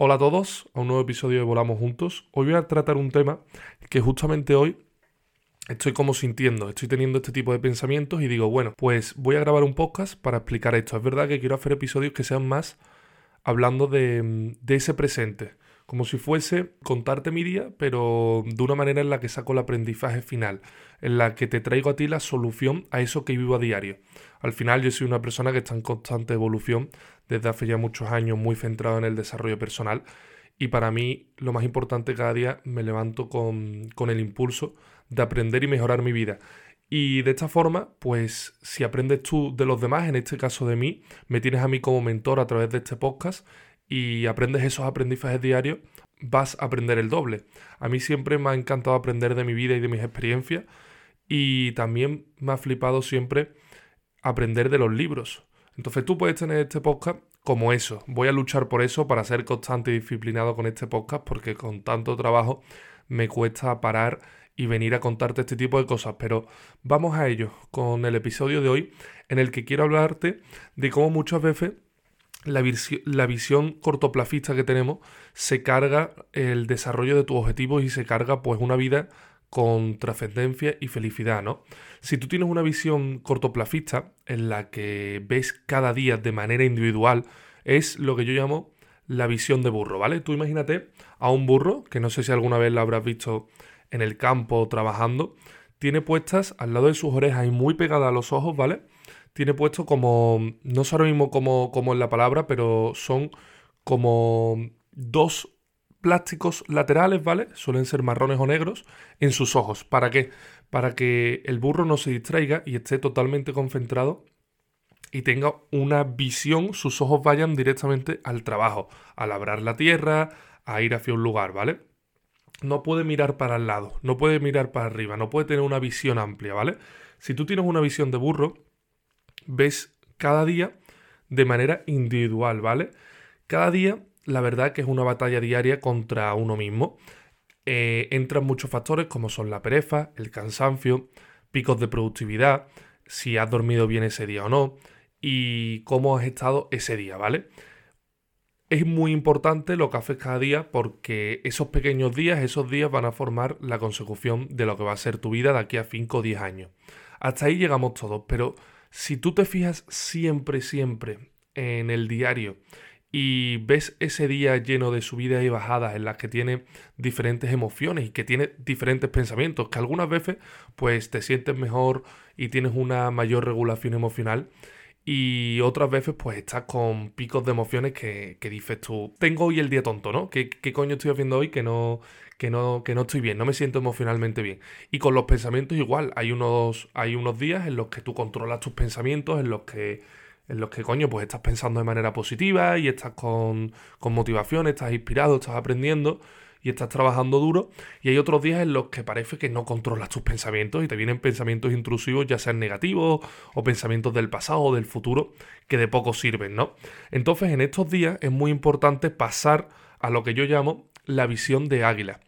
Hola a todos, a un nuevo episodio de Volamos Juntos. Hoy voy a tratar un tema que justamente hoy estoy como sintiendo, estoy teniendo este tipo de pensamientos y digo, bueno, pues voy a grabar un podcast para explicar esto. Es verdad que quiero hacer episodios que sean más hablando de, de ese presente, como si fuese contarte mi día, pero de una manera en la que saco el aprendizaje final, en la que te traigo a ti la solución a eso que vivo a diario. Al final yo soy una persona que está en constante evolución desde hace ya muchos años, muy centrado en el desarrollo personal. Y para mí lo más importante cada día me levanto con, con el impulso de aprender y mejorar mi vida. Y de esta forma, pues si aprendes tú de los demás, en este caso de mí, me tienes a mí como mentor a través de este podcast y aprendes esos aprendizajes diarios, vas a aprender el doble. A mí siempre me ha encantado aprender de mi vida y de mis experiencias y también me ha flipado siempre aprender de los libros. Entonces tú puedes tener este podcast como eso. Voy a luchar por eso para ser constante y disciplinado con este podcast porque con tanto trabajo me cuesta parar y venir a contarte este tipo de cosas. Pero vamos a ello con el episodio de hoy en el que quiero hablarte de cómo muchas veces la, la, visión cortoplacista que tenemos se carga el desarrollo de tus objetivos y se carga pues una vida con trascendencia y felicidad, ¿no? Si tú tienes una visión cortoplacista en la que ves cada día de manera individual, es lo que yo llamo la visión de burro, ¿vale? Tú imagínate a un burro, que no sé si alguna vez lo habrás visto en el campo trabajando, tiene puestas al lado de sus orejas y muy pegada a los ojos, ¿vale? Tiene puesto como, no sé ahora mismo como, como la palabra, pero son como dos plásticos laterales, ¿vale? Suelen ser marrones o negros en sus ojos. ¿Para qué? Para que el burro no se distraiga y esté totalmente concentrado y tenga una visión, sus ojos vayan directamente al trabajo, a labrar la tierra, a ir hacia un lugar, ¿vale? No puede mirar para el lado, no puede mirar para arriba, no puede tener una visión amplia, ¿vale? Si tú tienes una visión de burro, ves cada día de manera individual, ¿vale? Cada día la verdad que es una batalla diaria contra uno mismo. Eh, entran muchos factores como son la pereza, el cansancio, picos de productividad, si has dormido bien ese día o no y cómo has estado ese día, ¿vale? Es muy importante lo que haces cada día porque esos pequeños días, esos días van a formar la consecución de lo que va a ser tu vida de aquí a 5 o 10 años. Hasta ahí llegamos todos, pero si tú te fijas siempre, siempre en el diario y ves ese día lleno de subidas y bajadas en las que tiene diferentes emociones y que tiene diferentes pensamientos, que algunas veces pues te sientes mejor y tienes una mayor regulación emocional y otras veces pues estás con picos de emociones que, que dices tú, tengo hoy el día tonto, ¿no? ¿Qué, ¿Qué, coño estoy haciendo hoy que no, que, no, que no estoy bien? No me siento emocionalmente bien. Y con los pensamientos igual, hay unos, hay unos días en los que tú controlas tus pensamientos, en los que en los que, coño, pues estás pensando de manera positiva y estás con, con motivación, estás inspirado, estás aprendiendo y estás trabajando duro. Y hay otros días en los que parece que no controlas tus pensamientos y te vienen pensamientos intrusivos, ya sean negativos o pensamientos del pasado o del futuro, que de poco sirven, ¿no? Entonces, en estos días es muy importante pasar a lo que yo llamo la visión de águila.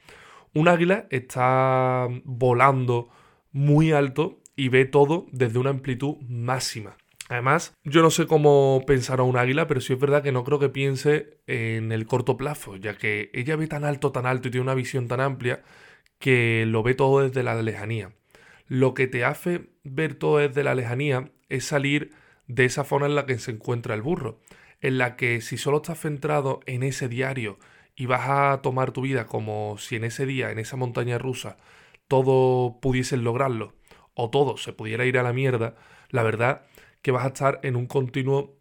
Un águila está volando muy alto y ve todo desde una amplitud máxima. Además, yo no sé cómo pensará un águila, pero sí es verdad que no creo que piense en el corto plazo, ya que ella ve tan alto, tan alto y tiene una visión tan amplia que lo ve todo desde la lejanía. Lo que te hace ver todo desde la lejanía es salir de esa zona en la que se encuentra el burro, en la que si solo estás centrado en ese diario y vas a tomar tu vida como si en ese día, en esa montaña rusa, todo pudiesen lograrlo, o todo se pudiera ir a la mierda, la verdad que vas a estar en un continuo,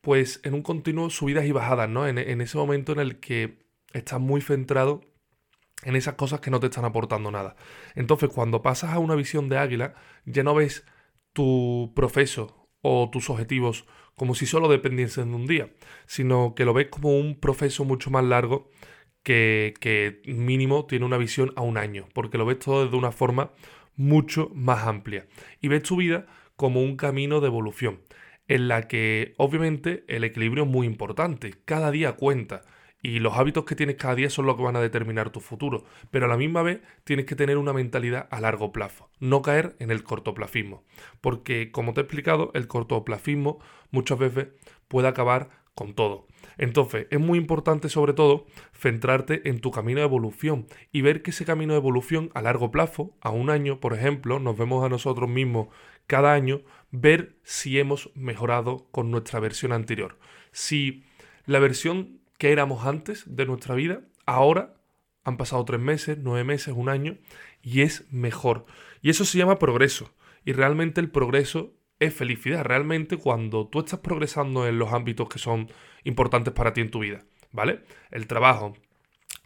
pues en un continuo subidas y bajadas, ¿no? En, ese momento en el que estás muy centrado en esas cosas que no te están aportando nada. Entonces, cuando pasas a una visión de águila, ya no ves tu proceso o tus objetivos como si solo dependiesen de un día, sino que lo ves como un proceso mucho más largo que, que mínimo tiene una visión a un año, porque lo ves todo de una forma mucho más amplia. Y ves tu vida como un camino de evolución, en la que obviamente el equilibrio es muy importante, cada día cuenta. Y los hábitos que tienes cada día son los que van a determinar tu futuro. Pero a la misma vez tienes que tener una mentalidad a largo plazo. No caer en el cortoplacismo. Porque, como te he explicado, el cortoplacismo muchas veces puede acabar con todo. Entonces, es muy importante sobre todo centrarte en tu camino de evolución y ver que ese camino de evolución a largo plazo, a un año, por ejemplo, nos vemos a nosotros mismos cada año, ver si hemos mejorado con nuestra versión anterior. Si la versión que éramos antes de nuestra vida, ahora han pasado tres meses, nueve meses, un año, y es mejor. Y eso se llama progreso. Y realmente el progreso es felicidad. Realmente cuando tú estás progresando en los ámbitos que son importantes para ti en tu vida, ¿vale? El trabajo,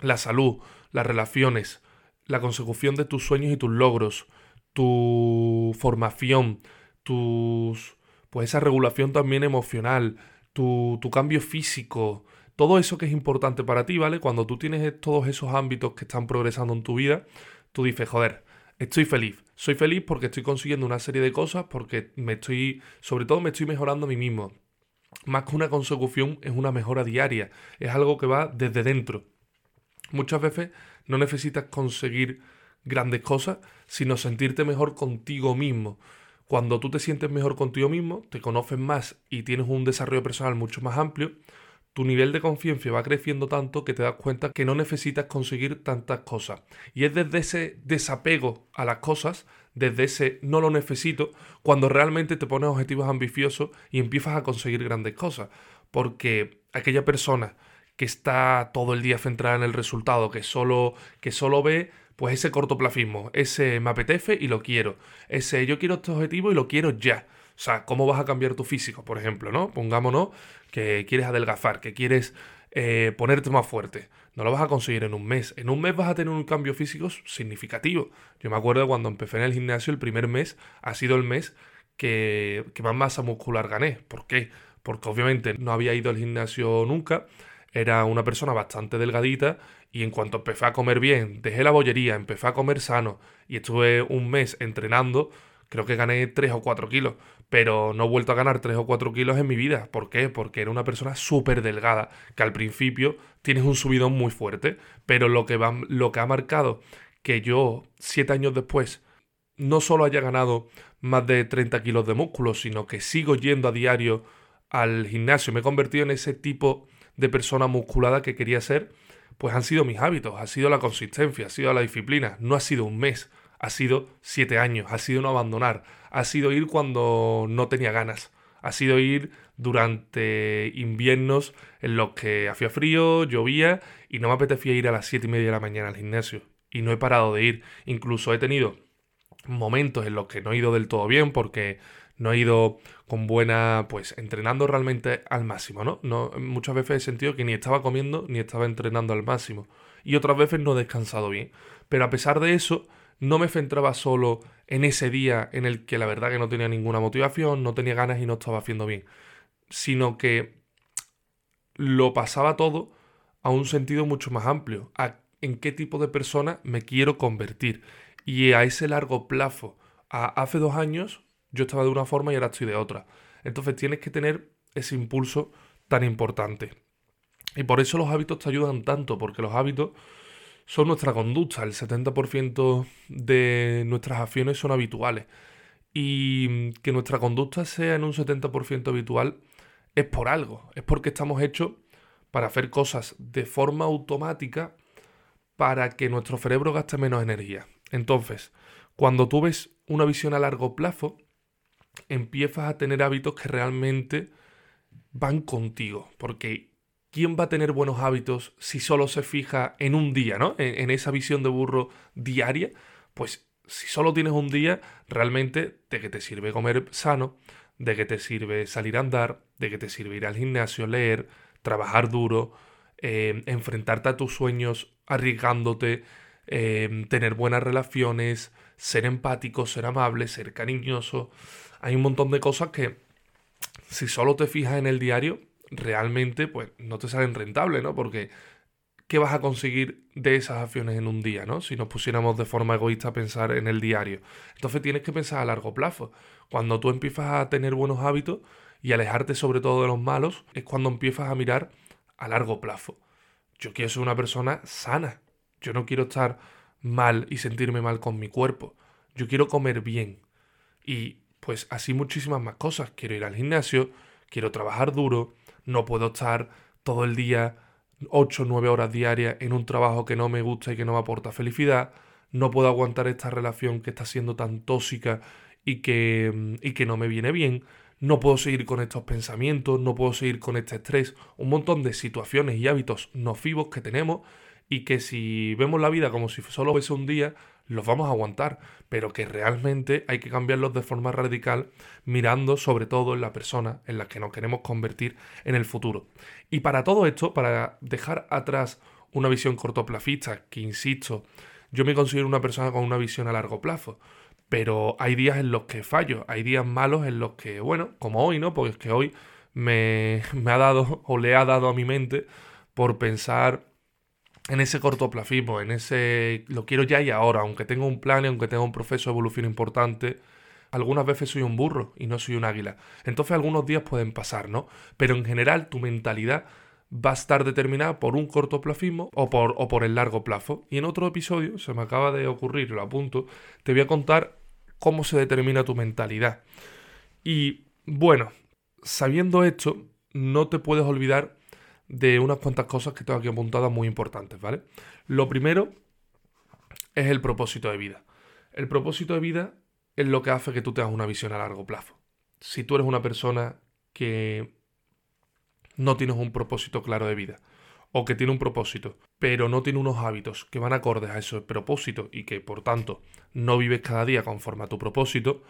la salud, las relaciones, la consecución de tus sueños y tus logros, tu formación, tus pues esa regulación también emocional, tu, tu cambio físico, todo eso que es importante para ti, ¿vale? Cuando tú tienes todos esos ámbitos que están progresando en tu vida, tú dices, joder, estoy feliz. Soy feliz porque estoy consiguiendo una serie de cosas, porque me estoy, sobre todo me estoy mejorando a mí mismo. Más que una consecución, es una mejora diaria. Es algo que va desde dentro. Muchas veces no necesitas conseguir grandes cosas, sino sentirte mejor contigo mismo. Cuando tú te sientes mejor contigo mismo, te conoces más y tienes un desarrollo personal mucho más amplio, tu nivel de confianza va creciendo tanto que te das cuenta que no necesitas conseguir tantas cosas. Y es desde ese desapego a las cosas, desde ese no lo necesito, cuando realmente te pones objetivos ambiciosos y empiezas a conseguir grandes cosas. Porque aquella persona que está todo el día centrada en el resultado, que solo, que solo ve pues ese cortoplacismo, ese me apetece y lo quiero, ese yo quiero este objetivo y lo quiero ya. O sea, ¿cómo vas a cambiar tu físico, por ejemplo, no? Pongámonos que quieres adelgazar, que quieres eh, ponerte más fuerte. No lo vas a conseguir en un mes. En un mes vas a tener un cambio físico significativo. Yo me acuerdo cuando empecé en el gimnasio, el primer mes ha sido el mes que, que más masa muscular gané. ¿Por qué? Porque obviamente no había ido al gimnasio nunca. Era una persona bastante delgadita y en cuanto empecé a comer bien, dejé la bollería, empecé a comer sano y estuve un mes entrenando, creo que gané 3 o 4 kilos pero no he vuelto a ganar 3 o 4 kilos en mi vida. ¿Por qué? Porque era una persona súper delgada, que al principio tienes un subidón muy fuerte, pero lo que, va, lo que ha marcado que yo, 7 años después, no solo haya ganado más de 30 kilos de músculo, sino que sigo yendo a diario al gimnasio, me he convertido en ese tipo de persona musculada que quería ser, pues han sido mis hábitos, ha sido la consistencia, ha sido la disciplina, no ha sido un mes, ha sido siete años, ha sido no abandonar, ha sido ir cuando no tenía ganas, ha sido ir durante inviernos en los que hacía frío, llovía y no me apetecía ir a las siete y media de la mañana al gimnasio. Y no he parado de ir, incluso he tenido momentos en los que no he ido del todo bien porque no he ido con buena, pues entrenando realmente al máximo, ¿no? no muchas veces he sentido que ni estaba comiendo ni estaba entrenando al máximo. Y otras veces no he descansado bien. Pero a pesar de eso, no me centraba solo en ese día en el que la verdad que no tenía ninguna motivación, no tenía ganas y no estaba haciendo bien, sino que lo pasaba todo a un sentido mucho más amplio, en qué tipo de persona me quiero convertir. Y a ese largo plazo, a hace dos años yo estaba de una forma y ahora estoy de otra. Entonces tienes que tener ese impulso tan importante. Y por eso los hábitos te ayudan tanto, porque los hábitos son nuestra conducta. El 70% de nuestras acciones son habituales. Y que nuestra conducta sea en un 70% habitual es por algo. Es porque estamos hechos para hacer cosas de forma automática para que nuestro cerebro gaste menos energía. Entonces, cuando tú ves una visión a largo plazo, empiezas a tener hábitos que realmente van contigo. Porque ¿quién va a tener buenos hábitos si solo se fija en un día, ¿no? En, esa visión de burro diaria, pues si solo tienes un día, realmente de que te sirve comer sano, de que te sirve salir a andar, de que te sirve ir al gimnasio, leer, trabajar duro, eh, enfrentarte a tus sueños arriesgándote, eh, tener buenas relaciones, ser empático, ser amable, ser cariñoso. Hay un montón de cosas que si solo te fijas en el diario, realmente pues no te salen rentables, ¿no? Porque ¿qué vas a conseguir de esas acciones en un día, ¿no? Si nos pusiéramos de forma egoísta a pensar en el diario. Entonces tienes que pensar a largo plazo. Cuando tú empiezas a tener buenos hábitos y alejarte sobre todo de los malos, es cuando empiezas a mirar a largo plazo. Yo quiero ser una persona sana. Yo no quiero estar mal y sentirme mal con mi cuerpo. Yo quiero comer bien. Y pues así muchísimas más cosas. Quiero ir al gimnasio, quiero trabajar duro, No puedo estar todo el día 8 o 9 horas diarias en un trabajo que no me gusta y que no me aporta felicidad. No puedo aguantar esta relación que está siendo tan tóxica y que, y que no me viene bien. No puedo seguir con estos pensamientos, no puedo seguir con este estrés. Un montón de situaciones y hábitos nocivos que tenemos y que si vemos la vida como si solo fuese un día, los vamos a aguantar, pero que realmente hay que cambiarlos de forma radical mirando sobre todo en la persona en la que nos queremos convertir en el futuro. Y para todo esto, para dejar atrás una visión cortoplacista, que insisto, yo me considero una persona con una visión a largo plazo, pero hay días en los que fallo, hay días malos en los que, bueno, como hoy, ¿no? Porque es que hoy me, me ha dado o le ha dado a mi mente por pensar en ese cortoplacismo, en ese lo quiero ya y ahora, aunque tenga un plan y aunque tenga un proceso de evolución importante, algunas veces soy un burro y no soy un águila. Entonces algunos días pueden pasar, ¿no? Pero en general tu mentalidad va a estar determinada por un cortoplacismo o por, o por el largo plazo. Y en otro episodio, se me acaba de ocurrir, lo apunto, te voy a contar cómo se determina tu mentalidad. Y bueno, sabiendo esto, no te puedes olvidar de unas cuantas cosas que tengo aquí apuntadas muy importantes, ¿vale? Lo primero es el propósito de vida. El propósito de vida es lo que hace que tú tengas una visión a largo plazo. Si tú eres una persona que no tienes un propósito claro de vida, o que tiene un propósito, pero no tiene unos hábitos que van acordes a ese propósito y que por tanto no vives cada día conforme a tu propósito,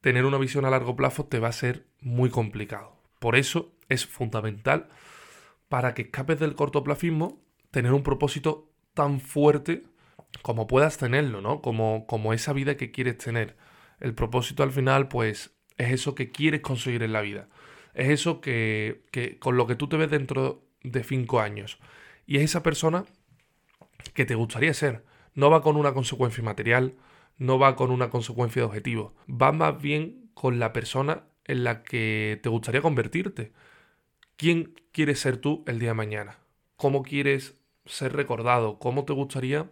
tener una visión a largo plazo te va a ser muy complicado. Por eso es fundamental para que escapes del cortoplacismo, tener un propósito tan fuerte como puedas tenerlo, ¿no? Como, como esa vida que quieres tener. El propósito al final, pues, es eso que quieres conseguir en la vida. Es eso que, que con lo que tú te ves dentro de cinco años. Y es esa persona que te gustaría ser. No va con una consecuencia material, no va con una consecuencia de objetivo. Va más bien con la persona en la que te gustaría convertirte. ¿Quién quieres ser tú el día de mañana? ¿Cómo quieres ser recordado? ¿Cómo te gustaría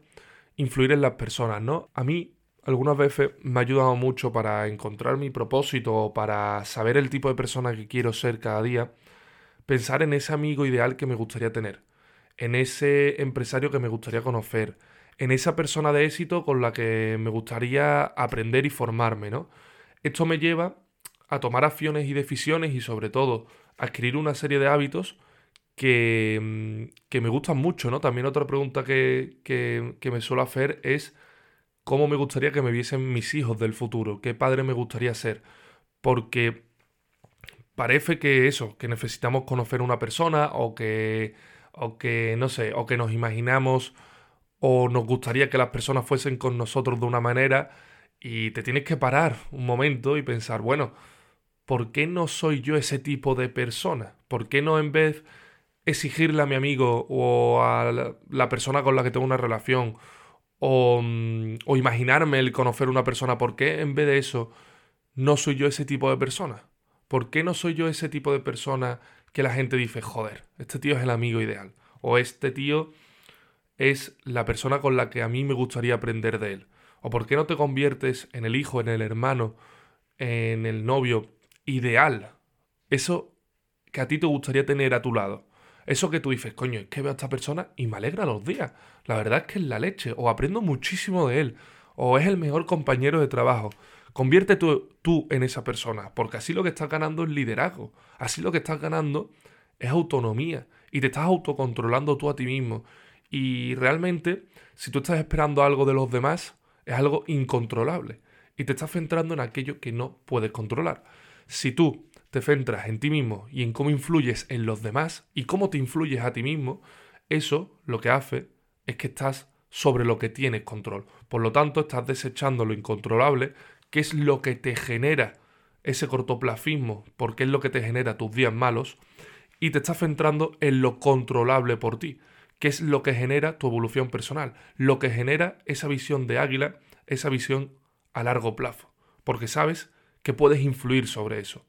influir en las personas? ¿no? A mí algunas veces me ha ayudado mucho para encontrar mi propósito o para saber el tipo de persona que quiero ser cada día, pensar en ese amigo ideal que me gustaría tener, en ese empresario que me gustaría conocer, en esa persona de éxito con la que me gustaría aprender y formarme, ¿no? Esto me lleva a tomar acciones y decisiones y sobre todo adquirir una serie de hábitos que, mm, que me gustan mucho, ¿no? También otra pregunta que, que, que me suelo hacer es cómo me gustaría que me viesen mis hijos del futuro, qué padre me gustaría ser, porque parece que eso, que necesitamos conocer una persona o que, o que, no sé, o que nos imaginamos o nos gustaría que las personas fuesen con nosotros de una manera y te tienes que parar un momento y pensar, bueno, ¿por qué no soy yo ese tipo de persona? ¿Por qué no en vez exigirle a mi amigo o a la, persona con la que tengo una relación o, mm, o imaginarme el conocer una persona, ¿por qué en vez de eso no soy yo ese tipo de persona? ¿Por qué no soy yo ese tipo de persona que la gente dice, joder, este tío es el amigo ideal? O este tío es la persona con la que a mí me gustaría aprender de él. ¿O por qué no te conviertes en el hijo, en el hermano, en el novio ideal. Eso que a ti te gustaría tener a tu lado. Eso que tú dices, coño, es que veo a esta persona y me alegra los días. La verdad es que es la leche. O aprendo muchísimo de él. O es el mejor compañero de trabajo. Convierte tú, tú en esa persona. Porque así lo que estás ganando es liderazgo. Así lo que estás ganando es autonomía. Y te estás autocontrolando tú a ti mismo. Y realmente, si tú estás esperando algo de los demás, es algo incontrolable. Y te estás centrando en aquello que no puedes controlar. Si tú te centras en ti mismo y en cómo influyes en los demás y cómo te influyes a ti mismo, eso lo que hace es que estás sobre lo que tienes control. Por lo tanto, estás desechando lo incontrolable, que es lo que te genera ese cortoplacismo, porque es lo que te genera tus días malos, y te estás centrando en lo controlable por ti, que es lo que genera tu evolución personal, lo que genera esa visión de águila, esa visión a largo plazo, porque sabes que puedes influir sobre eso.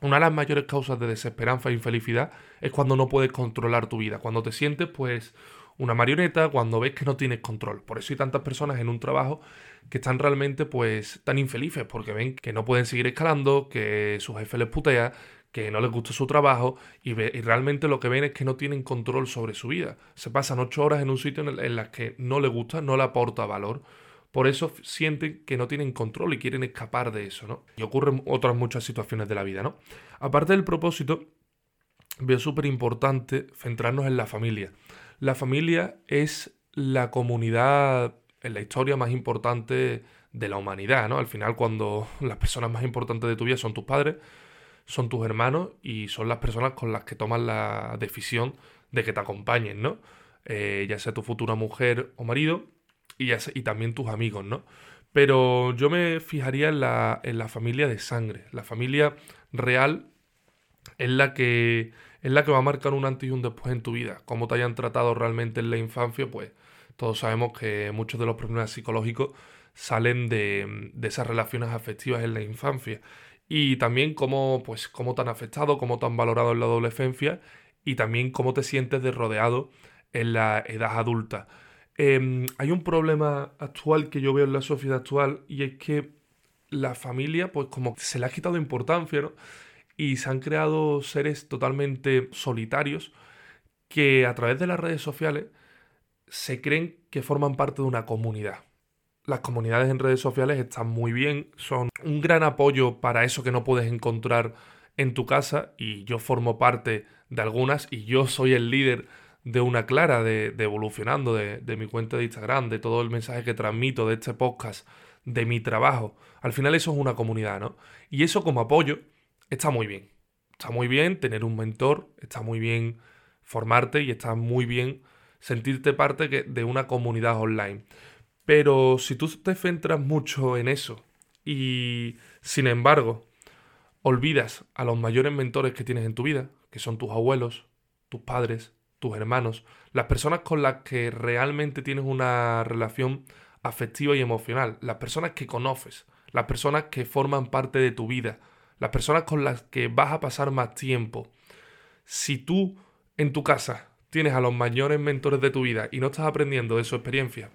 Una de las mayores causas de desesperanza e infelicidad es cuando no puedes controlar tu vida, cuando te sientes pues una marioneta, cuando ves que no tienes control. Por eso hay tantas personas en un trabajo que están realmente pues tan infelices porque ven que no pueden seguir escalando, que su jefe les putea, que no les gusta su trabajo y, realmente lo que ven es que no tienen control sobre su vida. Se pasan ocho horas en un sitio en, el, que no les gusta, no le aporta valor. Por eso sienten que no tienen control y quieren escapar de eso, ¿no? Y ocurren otras muchas situaciones de la vida, ¿no? Aparte del propósito, veo súper importante centrarnos en la familia. La familia es la comunidad en la historia más importante de la humanidad, ¿no? Al final, cuando las personas más importantes de tu vida son tus padres, son tus hermanos y son las personas con las que tomas la decisión de que te acompañen, ¿no? Eh, ya sea tu futura mujer o marido y, también tus amigos, ¿no? Pero yo me fijaría en la, en la familia de sangre. La familia real es la que es la que va a marcar un antes y un después en tu vida. Cómo te hayan tratado realmente en la infancia, pues todos sabemos que muchos de los problemas psicológicos salen de, de esas relaciones afectivas en la infancia. Y también cómo, pues, cómo te han afectado, cómo te han valorado en la adolescencia y también cómo te sientes de rodeado en la edad adulta. Em, hay un problema actual que yo veo en la sociedad actual y es que la familia, pues como se le ha quitado importancia, ¿no? Y se han creado seres totalmente solitarios que a través de las redes sociales se creen que forman parte de una comunidad. Las comunidades en redes sociales están muy bien, son un gran apoyo para eso que no puedes encontrar en tu casa y yo formo parte de algunas y yo soy el líder de una clara, de, evolucionando, de, de, mi cuenta de Instagram, de todo el mensaje que transmito, de este podcast, de mi trabajo. Al final eso es una comunidad, ¿no? Y eso como apoyo está muy bien. Está muy bien tener un mentor, está muy bien formarte y está muy bien sentirte parte de una comunidad online. Pero si tú te centras mucho en eso y, sin embargo, olvidas a los mayores mentores que tienes en tu vida, que son tus abuelos, tus padres, tus hermanos, las personas con las que realmente tienes una relación afectiva y emocional, las personas que conoces, las personas que forman parte de tu vida, las personas con las que vas a pasar más tiempo. Si tú en tu casa tienes a los mayores mentores de tu vida y no estás aprendiendo de su experiencia,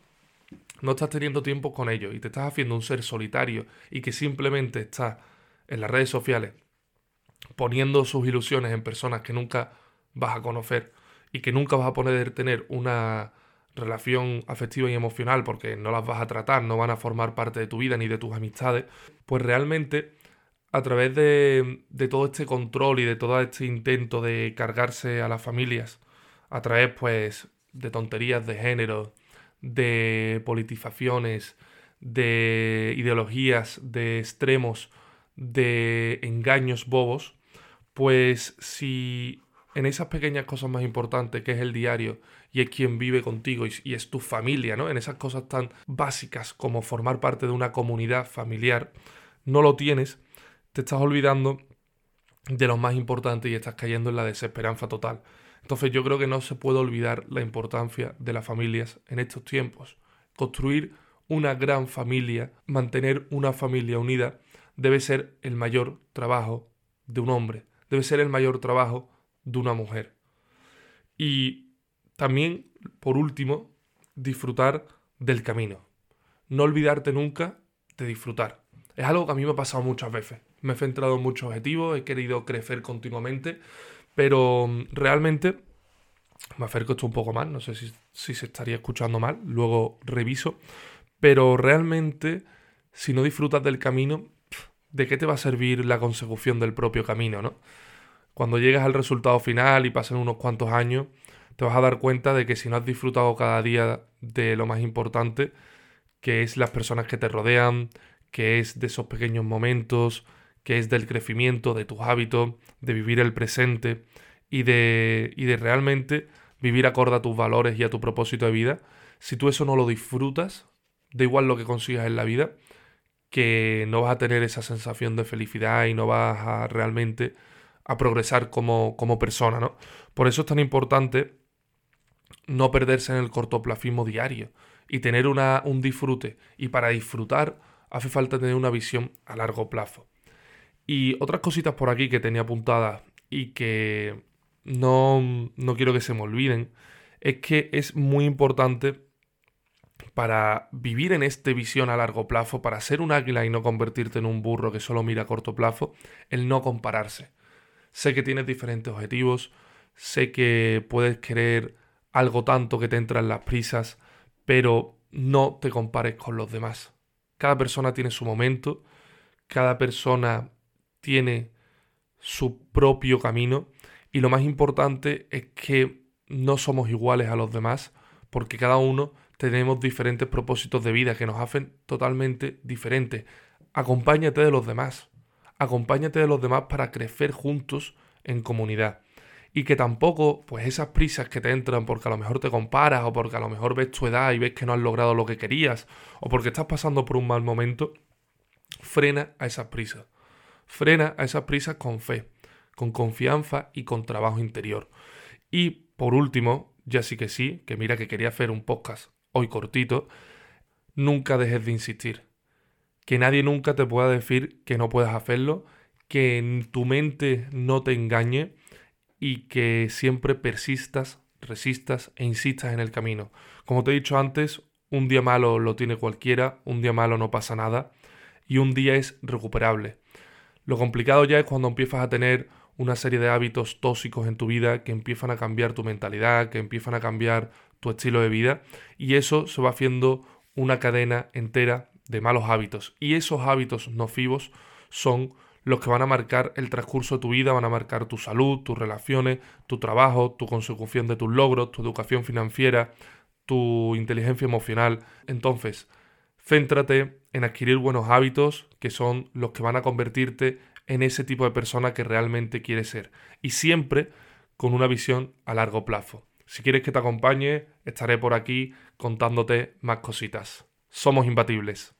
no estás teniendo tiempo con ellos y te estás haciendo un ser solitario y que simplemente estás en las redes sociales poniendo sus ilusiones en personas que nunca vas a conocer, y que nunca vas a poder tener una relación afectiva y emocional porque no las vas a tratar, no van a formar parte de tu vida ni de tus amistades, pues realmente a través de, de todo este control y de todo este intento de cargarse a las familias, a través pues de tonterías de género, de politizaciones, de ideologías, de extremos, de engaños bobos, pues si en esas pequeñas cosas más importantes que es el diario y es quien vive contigo y, es tu familia, ¿no? En esas cosas tan básicas como formar parte de una comunidad familiar, no lo tienes, te estás olvidando de lo más importante y estás cayendo en la desesperanza total. Entonces yo creo que no se puede olvidar la importancia de las familias en estos tiempos. Construir una gran familia, mantener una familia unida, debe ser el mayor trabajo de un hombre, debe ser el mayor trabajo de una mujer. Y también, por último, disfrutar del camino. No olvidarte nunca de disfrutar. Es algo que a mí me ha pasado muchas veces. Me he centrado en muchos objetivos, he querido crecer continuamente, pero mm, realmente me acerco esto un poco más, no sé si, si se estaría escuchando mal, luego reviso, pero realmente si no disfrutas del camino, ¿de qué te va a servir la consecución del propio camino, no? Cuando llegas al resultado final y pasen unos cuantos años, te vas a dar cuenta de que si no has disfrutado cada día de lo más importante, que es las personas que te rodean, que es de esos pequeños momentos, que es del crecimiento, de tus hábitos, de vivir el presente y de, y de realmente vivir acorde a tus valores y a tu propósito de vida, si tú eso no lo disfrutas, da igual lo que consigas en la vida, que no vas a tener esa sensación de felicidad y no vas a realmente a progresar como, como persona, ¿no? Por eso es tan importante no perderse en el cortoplafismo diario y tener una, un disfrute. Y para disfrutar hace falta tener una visión a largo plazo. Y otras cositas por aquí que tenía apuntadas y que no, no quiero que se me olviden, es que es muy importante para vivir en esta visión a largo plazo, para ser un águila y no convertirte en un burro que solo mira a corto plazo, el no compararse Sé que tienes diferentes objetivos, sé que puedes querer algo tanto que te entran las prisas, pero no te compares con los demás. Cada persona tiene su momento, cada persona tiene su propio camino y lo más importante es que no somos iguales a los demás porque cada uno tenemos diferentes propósitos de vida que nos hacen totalmente diferentes. Acompáñate de los demás. Acompáñate de los demás para crecer juntos en comunidad. Y que tampoco, pues esas prisas que te entran porque a lo mejor te comparas o porque a lo mejor ves tu edad y ves que no has logrado lo que querías o porque estás pasando por un mal momento, frena a esas prisas. Frena a esas prisas con fe, con confianza y con trabajo interior. Y por último, ya sí que sí, que mira que quería hacer un podcast hoy cortito, nunca dejes de insistir. Que nadie nunca te pueda decir que no puedas hacerlo, que en tu mente no te engañe y que siempre persistas, resistas e insistas en el camino. Como te he dicho antes, un día malo lo tiene cualquiera, un día malo no pasa nada y un día es recuperable. Lo complicado ya es cuando empiezas a tener una serie de hábitos tóxicos en tu vida que empiezan a cambiar tu mentalidad, que empiezan a cambiar tu estilo de vida y eso se va haciendo una cadena entera de malos hábitos y esos hábitos nocivos son los que van a marcar el transcurso de tu vida, van a marcar tu salud, tus relaciones, tu trabajo, tu consecución de tus logros, tu educación financiera, tu inteligencia emocional. Entonces, céntrate en adquirir buenos hábitos que son los que van a convertirte en ese tipo de persona que realmente quieres ser. Y siempre con una visión a largo plazo. Si quieres que te acompañe, estaré por aquí contándote más cositas. Somos imbatibles.